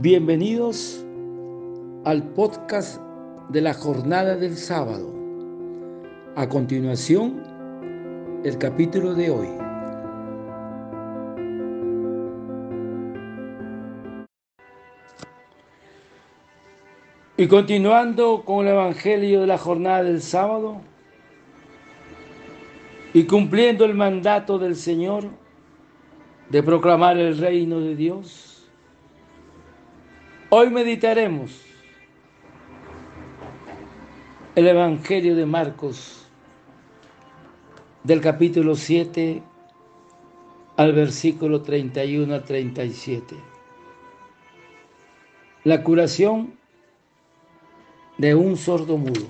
Bienvenidos al podcast de la jornada del sábado. A continuación, el capítulo de hoy. Y continuando con el Evangelio de la jornada del sábado y cumpliendo el mandato del Señor de proclamar el reino de Dios, Hoy meditaremos el Evangelio de Marcos del capítulo 7 al versículo 31 a 37. La curación de un sordo mudo.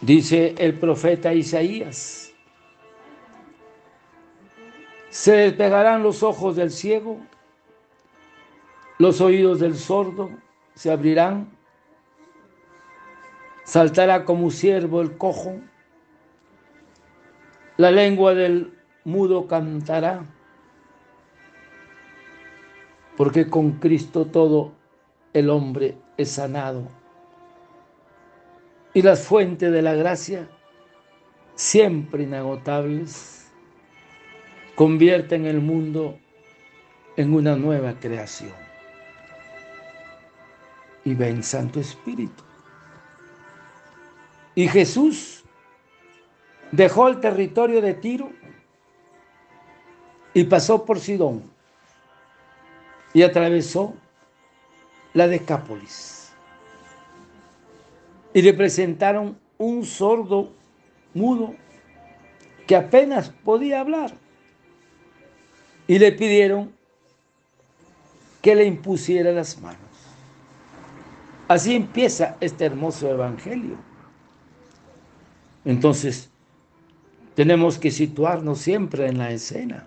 Dice el profeta Isaías se despegarán los ojos del ciego, los oídos del sordo se abrirán, saltará como siervo el cojo, la lengua del mudo cantará, porque con Cristo todo el hombre es sanado. Y las fuentes de la gracia, siempre inagotables, convierten el mundo en una nueva creación. Y ven Santo Espíritu. Y Jesús dejó el territorio de Tiro y pasó por Sidón y atravesó la Decápolis. Y le presentaron un sordo mudo que apenas podía hablar y le pidieron que le impusiera las manos. Así empieza este hermoso evangelio. Entonces, tenemos que situarnos siempre en la escena.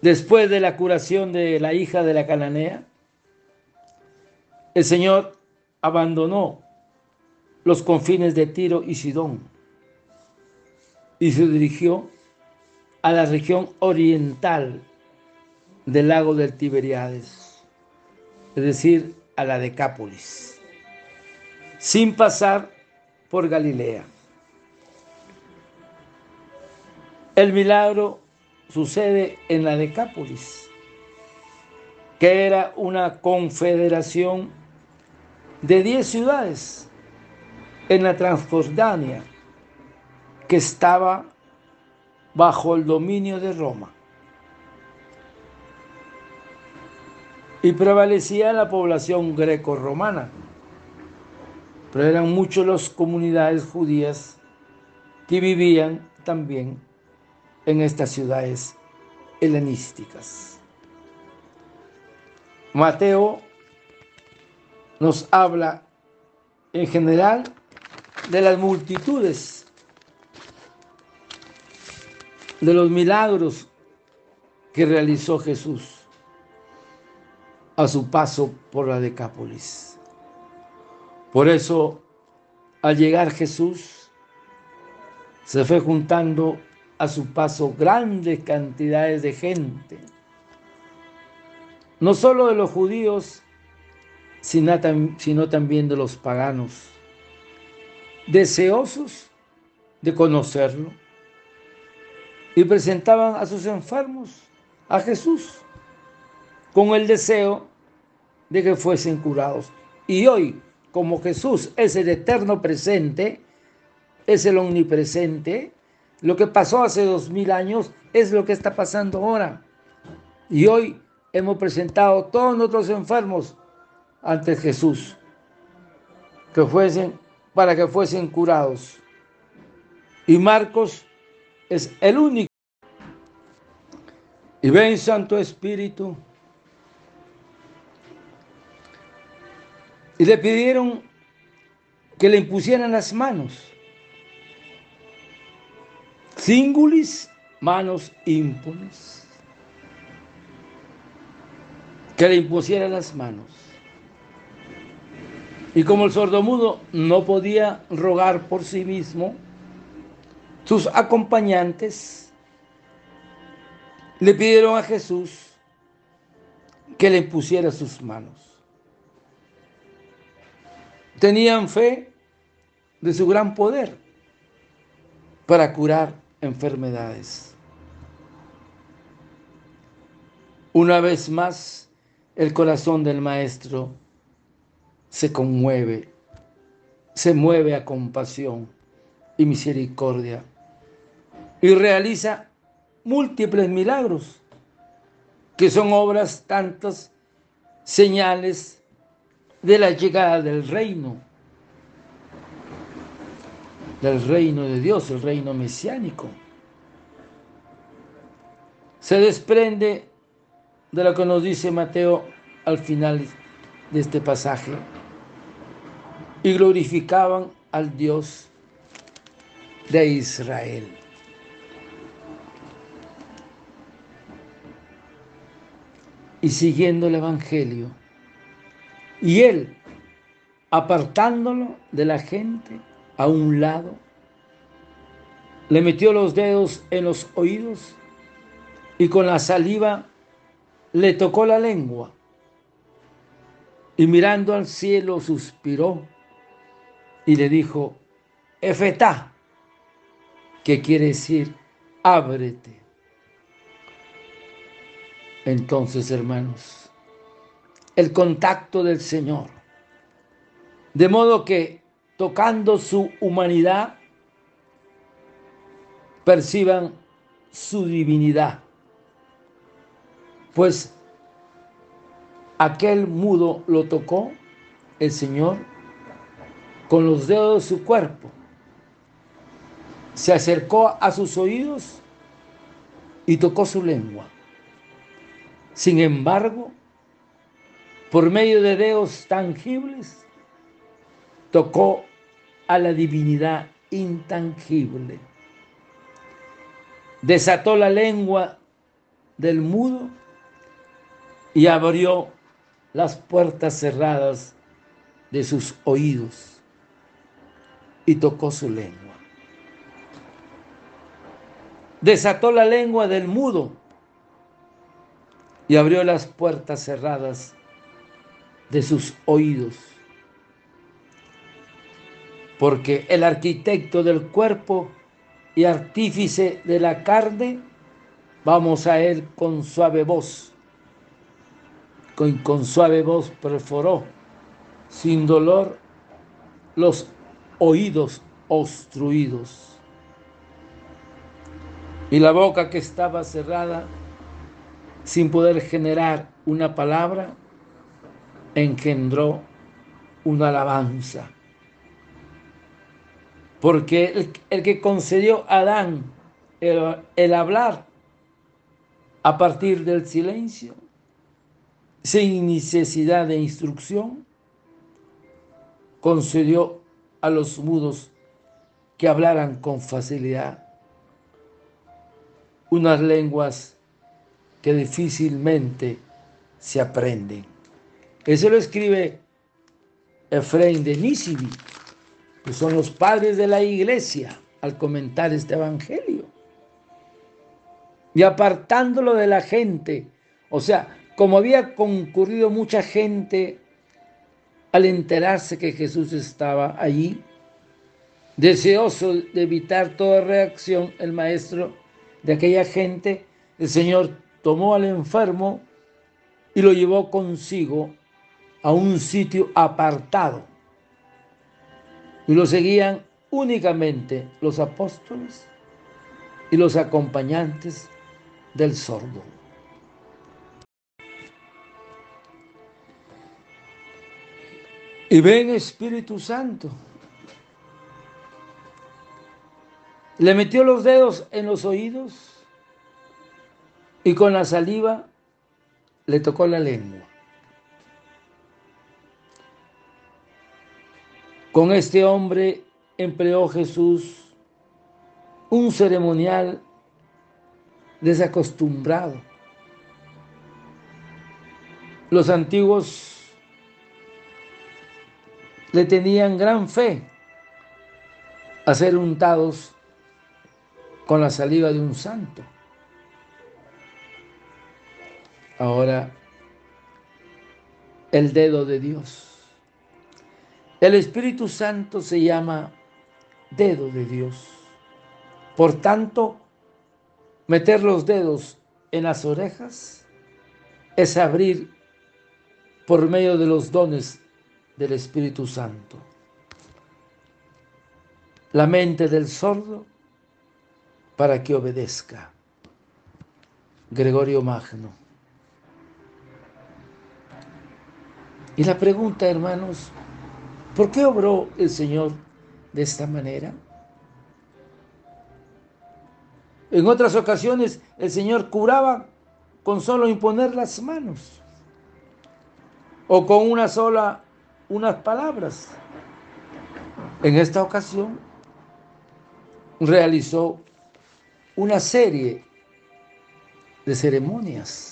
Después de la curación de la hija de la cananea, el Señor abandonó los confines de Tiro y Sidón y se dirigió a la región oriental del lago del Tiberiades, es decir, a la Decápolis, sin pasar por Galilea. El milagro sucede en la Decápolis, que era una confederación de 10 ciudades en la Transjordania, que estaba bajo el dominio de Roma. Y prevalecía la población greco-romana, pero eran muchas las comunidades judías que vivían también en estas ciudades helenísticas. Mateo nos habla en general de las multitudes de los milagros que realizó Jesús a su paso por la Decápolis. Por eso, al llegar Jesús, se fue juntando a su paso grandes cantidades de gente, no solo de los judíos, sino también de los paganos, deseosos de conocerlo y presentaban a sus enfermos a Jesús con el deseo de que fuesen curados. Y hoy, como Jesús es el eterno presente, es el omnipresente, lo que pasó hace dos mil años es lo que está pasando ahora. Y hoy hemos presentado todos nuestros enfermos ante Jesús, que fuesen, para que fuesen curados. Y Marcos es el único. Y ven, Santo Espíritu. Y le pidieron que le impusieran las manos. Singulis, manos ímpones. Que le impusieran las manos. Y como el sordomudo no podía rogar por sí mismo, sus acompañantes le pidieron a Jesús que le pusiera sus manos. Tenían fe de su gran poder para curar enfermedades. Una vez más, el corazón del maestro se conmueve, se mueve a compasión y misericordia y realiza múltiples milagros que son obras tantas señales de la llegada del reino, del reino de Dios, el reino mesiánico. Se desprende de lo que nos dice Mateo al final de este pasaje. Y glorificaban al Dios de Israel. Y siguiendo el Evangelio. Y él, apartándolo de la gente a un lado, le metió los dedos en los oídos y con la saliva le tocó la lengua y mirando al cielo suspiró y le dijo, Efetá, que quiere decir, ábrete. Entonces, hermanos, el contacto del Señor, de modo que tocando su humanidad, perciban su divinidad pues aquel mudo lo tocó el Señor con los dedos de su cuerpo. Se acercó a sus oídos y tocó su lengua. Sin embargo, por medio de dedos tangibles, tocó a la divinidad intangible. Desató la lengua del mudo y abrió las puertas cerradas de sus oídos y tocó su lengua. Desató la lengua del mudo y abrió las puertas cerradas de sus oídos. Porque el arquitecto del cuerpo y artífice de la carne, vamos a él con suave voz con, suave voz perforó, sin dolor, los oídos obstruidos. Y la boca que estaba cerrada, sin poder generar una palabra, engendró una alabanza. Porque el, que concedió a Adán el hablar a partir del silencio, sin necesidad de instrucción, concedió a los mudos que hablaran con facilidad unas lenguas que difícilmente se aprenden. Eso lo escribe Efraín de Nisibi, que son los padres de la iglesia, al comentar este evangelio. Y apartándolo de la gente, o sea, como había concurrido mucha gente al enterarse que Jesús estaba allí, deseoso de evitar toda reacción, el maestro de aquella gente, el Señor tomó al enfermo y lo llevó consigo a un sitio apartado. Y lo seguían únicamente los apóstoles y los acompañantes del sordo. Y ven Espíritu Santo. Le metió los dedos en los oídos y con la saliva le tocó la lengua. Con este hombre empleó Jesús un ceremonial desacostumbrado. Los antiguos le tenían gran fe a ser untados con la saliva de un santo. Ahora, el dedo de Dios. El Espíritu Santo se llama dedo de Dios. Por tanto, meter los dedos en las orejas es abrir por medio de los dones del Espíritu Santo. La mente del sordo para que obedezca. Gregorio Magno. Y la pregunta, hermanos, ¿por qué obró el Señor de esta manera? En otras ocasiones el Señor curaba con solo imponer las manos o con una sola, unas palabras. En esta ocasión realizó una serie de ceremonias.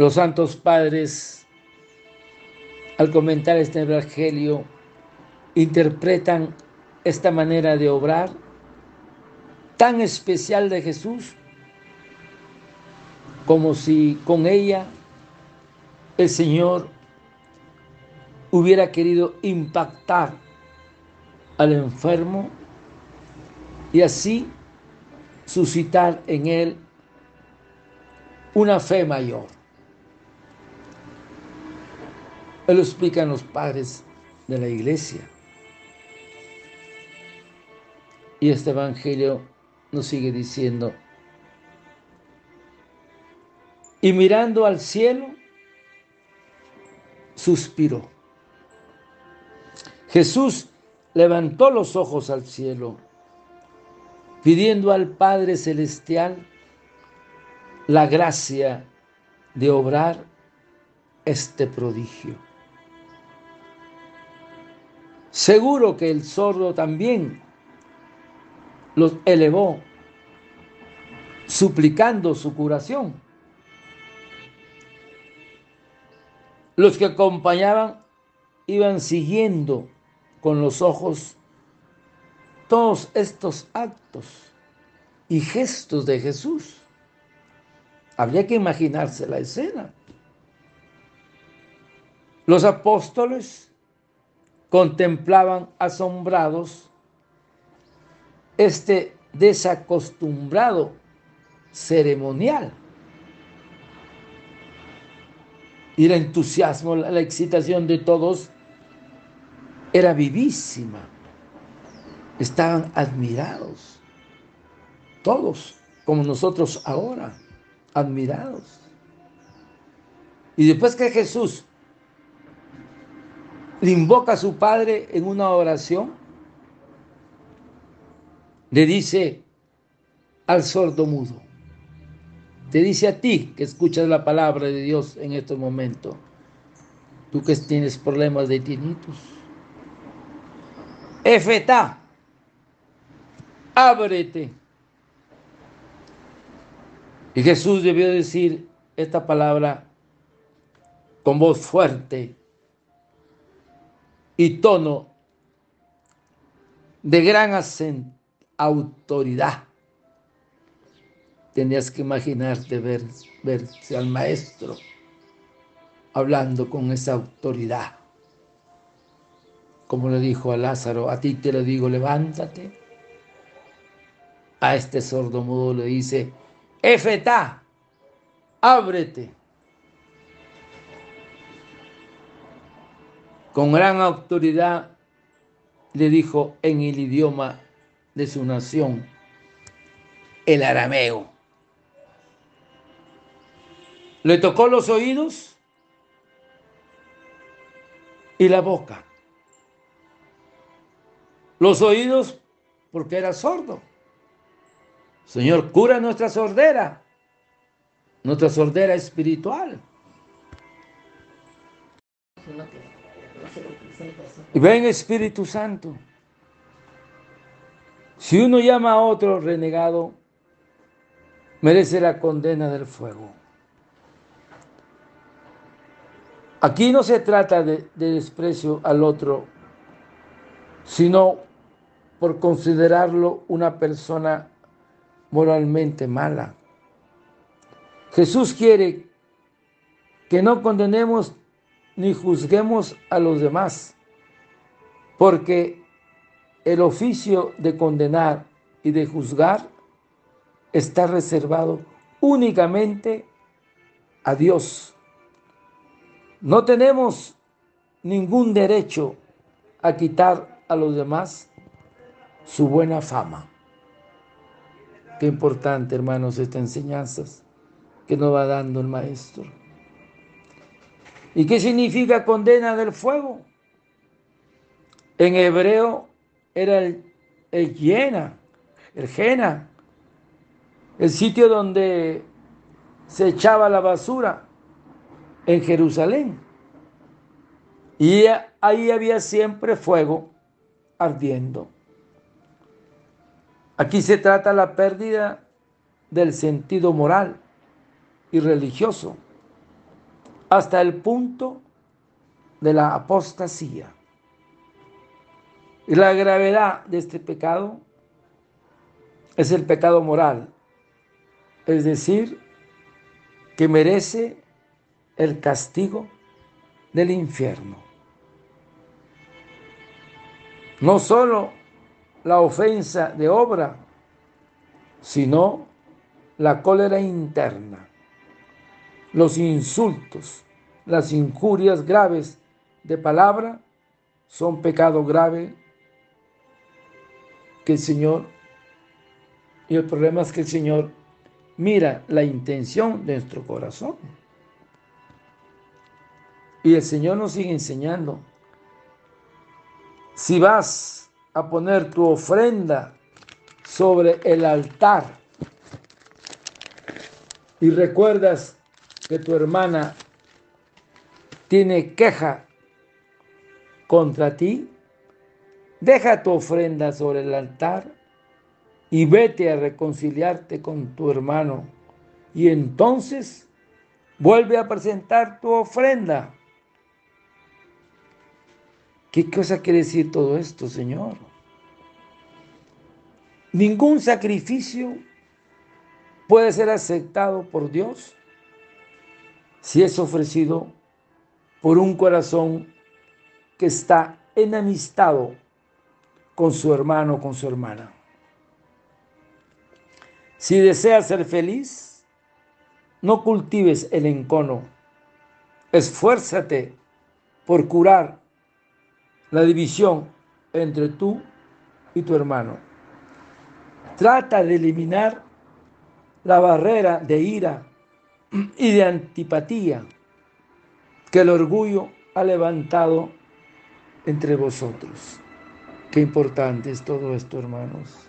Los santos padres, al comentar este evangelio, interpretan esta manera de obrar tan especial de Jesús como si con ella el Señor hubiera querido impactar al enfermo y así suscitar en él una fe mayor. Él lo explican los padres de la iglesia. Y este evangelio nos sigue diciendo, y mirando al cielo, suspiró. Jesús levantó los ojos al cielo, pidiendo al Padre Celestial la gracia de obrar este prodigio. Seguro que el sordo también los elevó, suplicando su curación. Los que acompañaban iban siguiendo con los ojos todos estos actos y gestos de Jesús. Habría que imaginarse la escena. Los apóstoles contemplaban asombrados este desacostumbrado ceremonial. Y el entusiasmo, la excitación de todos era vivísima. Estaban admirados. Todos, como nosotros ahora, admirados. Y después que Jesús le invoca a su Padre en una oración, le dice al sordo mudo, te dice a ti que escuchas la palabra de Dios en este momento, tú que tienes problemas de tinnitus, Efetá, ábrete. Y Jesús debió decir esta palabra con voz fuerte y tono de gran autoridad. Tenías que imaginarte ver, verse al maestro hablando con esa autoridad como le dijo a Lázaro, a ti te lo digo, levántate. A este sordo mudo le dice, Efetá, ábrete. Con gran autoridad le dijo en el idioma de su nación, el arameo. Le tocó los oídos y la boca los oídos porque era sordo. Señor, cura nuestra sordera, nuestra sordera espiritual. Y ven Espíritu Santo. Si uno llama a otro renegado, merece la condena del fuego. Aquí no se trata de, de desprecio al otro, sino por considerarlo una persona moralmente mala. Jesús quiere que no condenemos ni juzguemos a los demás, porque el oficio de condenar y de juzgar está reservado únicamente a Dios. No tenemos ningún derecho a quitar a los demás su buena fama. Qué importante, hermanos, estas enseñanzas que nos va dando el Maestro. ¿Y qué significa condena del fuego? En hebreo era el, el Yena, el Jena, el sitio donde se echaba la basura en Jerusalén. Y ahí había siempre fuego ardiendo. Aquí se trata la pérdida del sentido moral y religioso hasta el punto de la apostasía. Y la gravedad de este pecado es el pecado moral, es decir, que merece el castigo del infierno. No solo la ofensa de obra, sino la cólera interna, los insultos, las injurias graves de palabra son pecado grave que el Señor, y el problema es que el Señor mira la intención de nuestro corazón. Y el Señor nos sigue enseñando. Si vas a poner tu ofrenda sobre el altar y recuerdas que tu hermana tiene queja contra ti, deja tu ofrenda sobre el altar y vete a reconciliarte con tu hermano. Y entonces vuelve a presentar tu ofrenda. ¿Qué cosa quiere decir todo esto, Señor? Ningún sacrificio puede ser aceptado por Dios si es ofrecido por un corazón que está enamistado con su hermano o con su hermana. Si deseas ser feliz, no cultives el encono. Esfuérzate por curar la división entre tú y tu hermano. Trata de eliminar la barrera de ira y de antipatía que el orgullo ha levantado entre vosotros. Qué importante es todo esto, hermanos.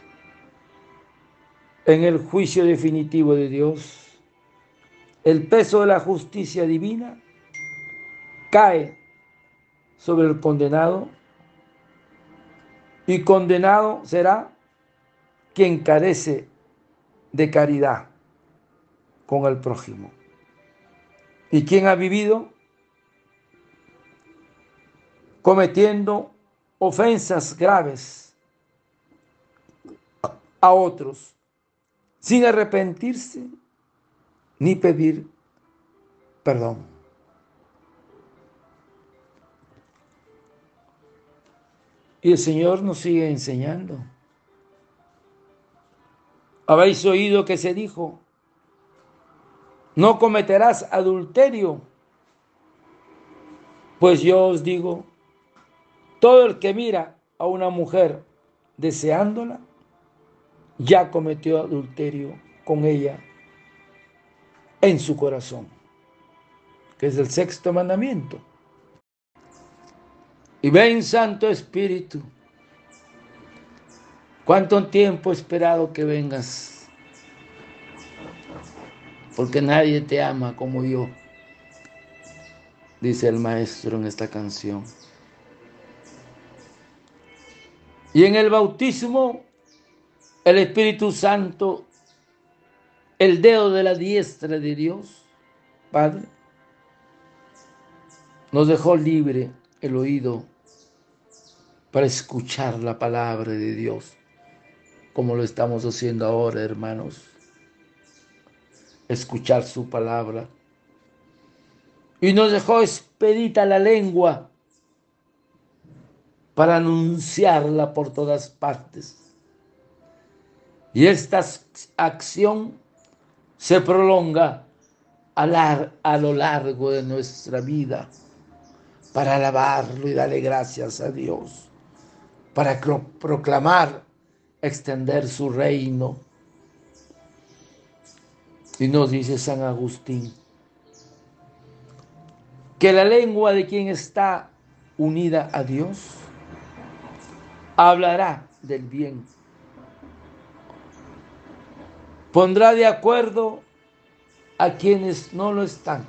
En el juicio definitivo de Dios, el peso de la justicia divina cae sobre el condenado y condenado será quien carece de caridad con el prójimo. ¿Y quien ha vivido cometiendo ofensas graves a otros sin arrepentirse ni pedir perdón. Y el Señor nos sigue enseñando. Habéis oído que se dijo, no cometerás adulterio. Pues yo os digo, todo el que mira a una mujer deseándola, ya cometió adulterio con ella en su corazón, que es el sexto mandamiento. Y ven, Santo Espíritu, cuánto tiempo he esperado que vengas, porque nadie te ama como yo, dice el maestro en esta canción. Y en el bautismo, el Espíritu Santo, el dedo de la diestra de Dios, Padre, nos dejó libre el oído para escuchar la palabra de Dios, como lo estamos haciendo ahora, hermanos. Escuchar su palabra. Y nos dejó expedita la lengua para anunciarla por todas partes. Y esta acción se prolonga a, lo largo de nuestra vida para alabarlo y darle gracias a Dios, para proclamar, extender su reino. Y nos dice San Agustín que la lengua de quien está unida a Dios hablará del bien. Pondrá de acuerdo a quienes no lo están.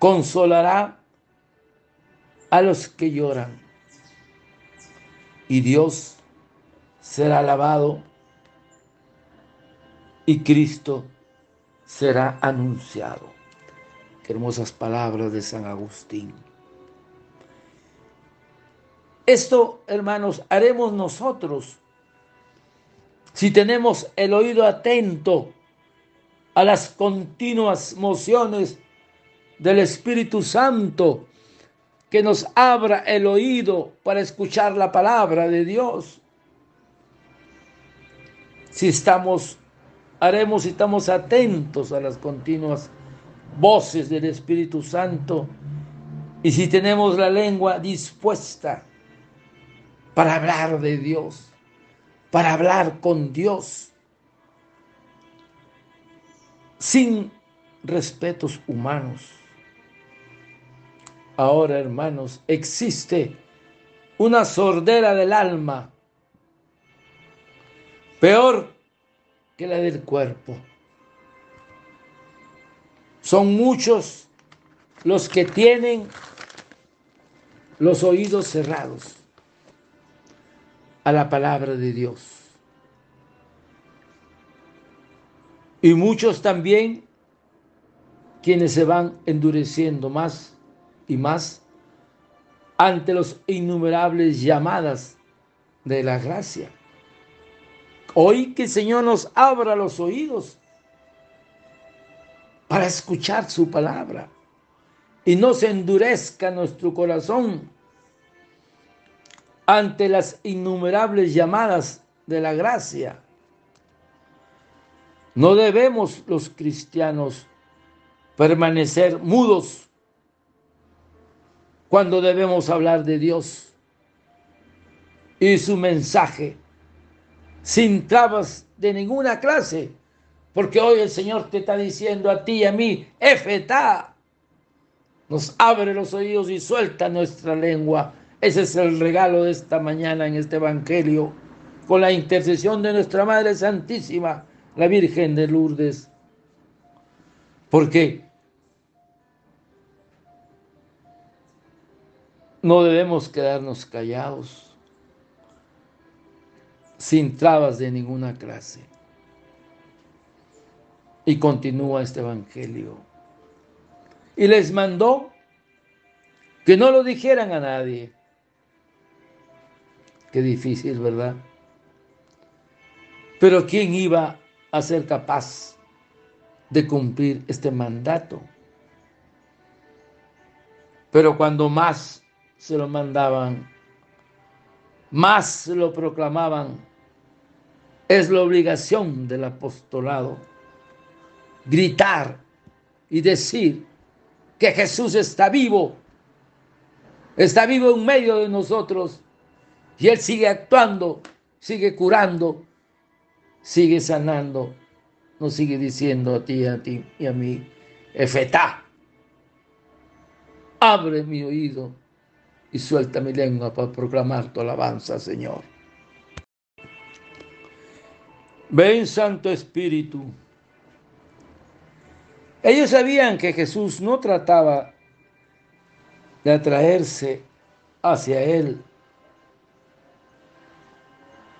Consolará a los que lloran. Y Dios será alabado y Cristo será anunciado. Qué hermosas palabras de San Agustín. Esto, hermanos, haremos nosotros si tenemos el oído atento a las continuas mociones del Espíritu Santo, que nos abra el oído para escuchar la palabra de Dios. Si estamos, haremos si estamos atentos a las continuas voces del Espíritu Santo y si tenemos la lengua dispuesta para hablar de Dios, para hablar con Dios sin respetos humanos. Ahora, hermanos, existe una sordera del alma, peor que la del cuerpo. Son muchos los que tienen los oídos cerrados a la palabra de Dios. Y muchos también quienes se van endureciendo más y más ante los innumerables llamadas de la gracia. Hoy que el Señor nos abra los oídos para escuchar su palabra y no se endurezca nuestro corazón ante las innumerables llamadas de la gracia. No debemos los cristianos permanecer mudos cuando debemos hablar de Dios y su mensaje sin trabas de ninguna clase, porque hoy el Señor te está diciendo a ti y a mí, Efetá, nos abre los oídos y suelta nuestra lengua. Ese es el regalo de esta mañana en este Evangelio, con la intercesión de nuestra Madre Santísima la Virgen de Lourdes. Porque no debemos quedarnos callados, sin trabas de ninguna clase. Y continúa este Evangelio. Y les mandó que no lo dijeran a nadie. Qué difícil, ¿verdad? Pero ¿quién iba a ser capaz de cumplir este mandato. Pero cuando más se lo mandaban, más lo proclamaban, es la obligación del apostolado gritar y decir que Jesús está vivo, está vivo en medio de nosotros y Él sigue actuando, sigue curando, sigue sanando, nos sigue diciendo a ti, a ti y a mí, Efetá, abre mi oído y suelta mi lengua para proclamar tu alabanza, Señor. Ven, Santo Espíritu. Ellos sabían que Jesús no trataba de atraerse hacia Él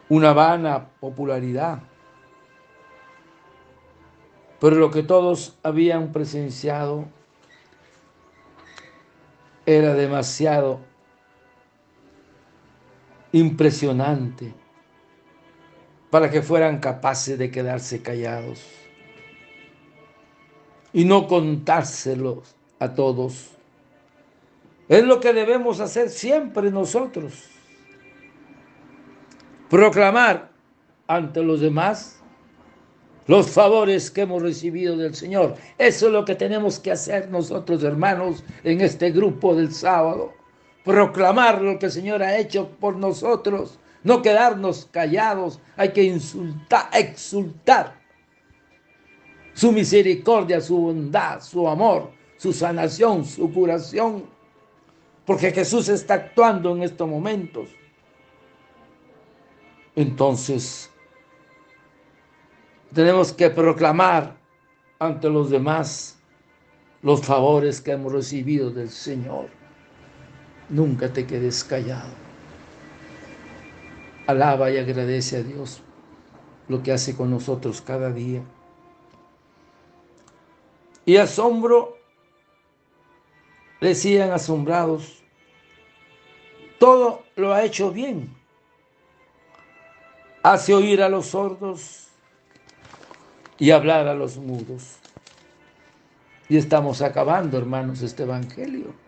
una vana popularidad pero lo que todos habían presenciado era demasiado impresionante. para que fueran capaces de quedarse callados y no contárselos a todos. Es lo que debemos hacer siempre nosotros. Proclamar ante los demás los favores que hemos recibido del Señor. Eso es lo que tenemos que hacer nosotros, hermanos, en este grupo del sábado. Proclamar lo que el Señor ha hecho por nosotros. No quedarnos callados. Hay que insultar, exultar su misericordia, su bondad, su amor, su sanación, su curación. Porque Jesús está actuando en estos momentos. Entonces, tenemos que proclamar ante los demás los favores que hemos recibido del Señor. Nunca te quedes callado. Alaba y agradece a Dios lo que hace con nosotros cada día. Y asombro, decían asombrados, todo lo ha hecho bien. Hace oír a los sordos y hablar a los mudos. Y estamos acabando, hermanos, este Evangelio.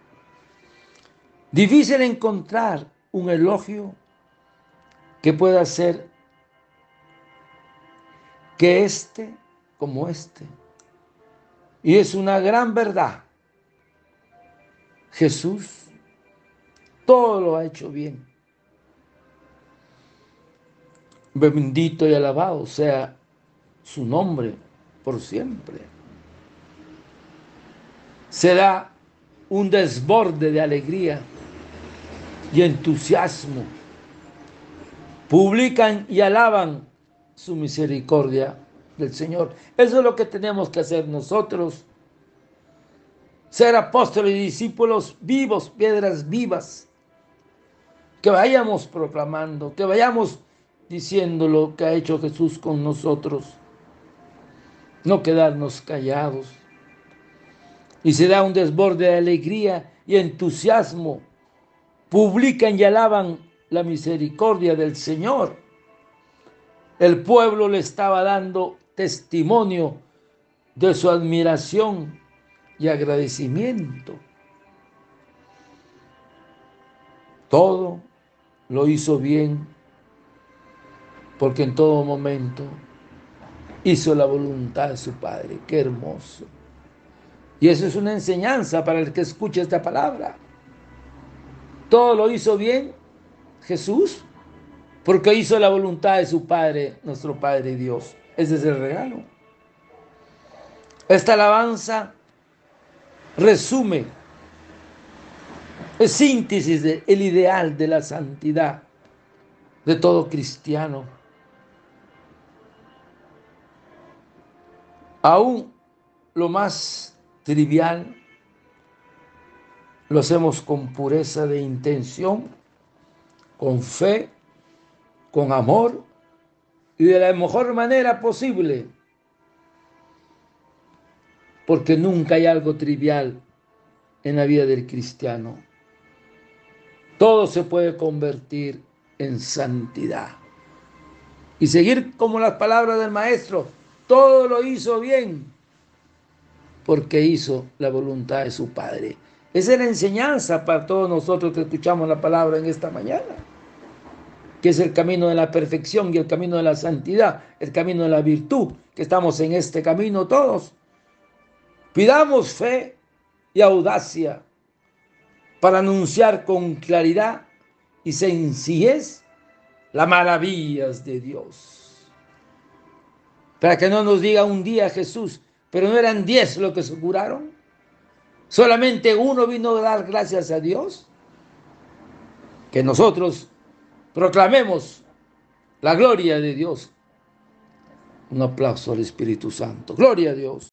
Difícil encontrar un elogio que pueda ser que este como este. Y es una gran verdad. Jesús todo lo ha hecho bien. Bendito y alabado sea su nombre por siempre. Será un desborde de alegría y entusiasmo. Publican y alaban su misericordia del Señor. Eso es lo que tenemos que hacer nosotros. Ser apóstoles y discípulos vivos, piedras vivas. Que vayamos proclamando, que vayamos diciendo lo que ha hecho Jesús con nosotros no quedarnos callados. Y se da un desborde de alegría y entusiasmo. Publican y alaban la misericordia del Señor. El pueblo le estaba dando testimonio de su admiración y agradecimiento. Todo lo hizo bien porque en todo momento hizo la voluntad de su Padre. Qué hermoso. Y eso es una enseñanza para el que escucha esta palabra. Todo lo hizo bien Jesús porque hizo la voluntad de su Padre, nuestro Padre Dios. Ese es el regalo. Esta alabanza resume, es síntesis del ideal de la santidad de todo cristiano Aún lo más trivial lo hacemos con pureza de intención, con fe, con amor y de la mejor manera posible. Porque nunca hay algo trivial en la vida del cristiano. Todo se puede convertir en santidad. Y seguir como las palabras del maestro, todo lo hizo bien porque hizo la voluntad de su Padre. Esa es la enseñanza para todos nosotros que escuchamos la palabra en esta mañana, que es el camino de la perfección y el camino de la santidad, el camino de la virtud, que estamos en este camino todos. Pidamos fe y audacia para anunciar con claridad y sencillez las maravillas de Dios para que no nos diga un día Jesús, pero no eran diez los que se curaron. Solamente uno vino a dar gracias a Dios. Que nosotros proclamemos la gloria de Dios. Un aplauso al Espíritu Santo. Gloria a Dios.